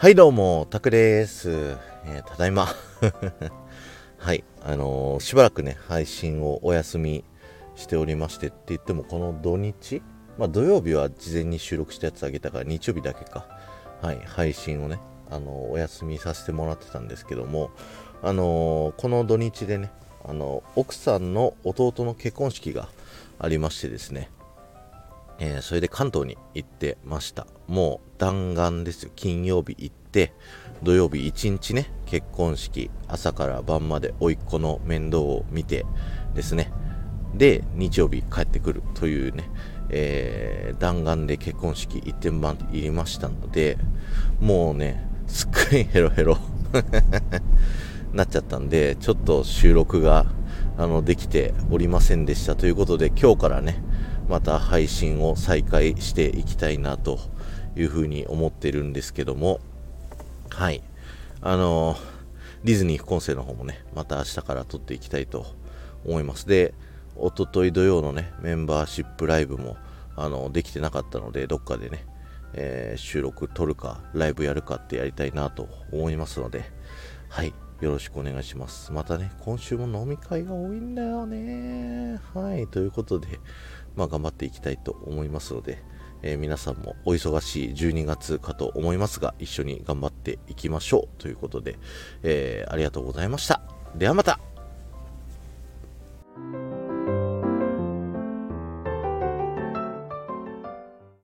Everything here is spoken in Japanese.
はい、どうも、タクです。えーただいま。はい、あのーしばらくね、配信をお休みしておりましてって言っても、この土日、まあ土曜日は事前に収録したやつあげたから、日曜日だけか、はい、配信をね、あのーお休みさせてもらってたんですけども、あのこの土日でね、あの奥さんの弟の結婚式がありましてですね、えーそれで関東に行ってました。もう弾丸ですよ。金曜日行って土曜日一日ね結婚式朝から晩まで甥っ子の面倒を見てですね。で日曜日帰ってくるというね、えー弾丸で結婚式行ってまいりましたのでもうねすっごいヘロヘロ なっちゃったんでちょっと収録があのできておりませんでした。ということで今日からねまた配信を再開していきたいなというふうに思ってるんですけども。はい。あのディズニー副音声の方もねまた明日から撮っていきたいと思います。で一昨日土曜のねメンバーシップライブもあのできてなかったのでどっかでね、えー収録撮るかライブやるかってやりたいなと思いますので。はい。よろしくお願いします。またね今週も飲み会が多いんだよね。はい。ということでまあ頑張っていきたいと思いますので、えー皆さんもお忙しい12月かと思いますが一緒に頑張っていきましょうということで、えーありがとうございました。ではまた。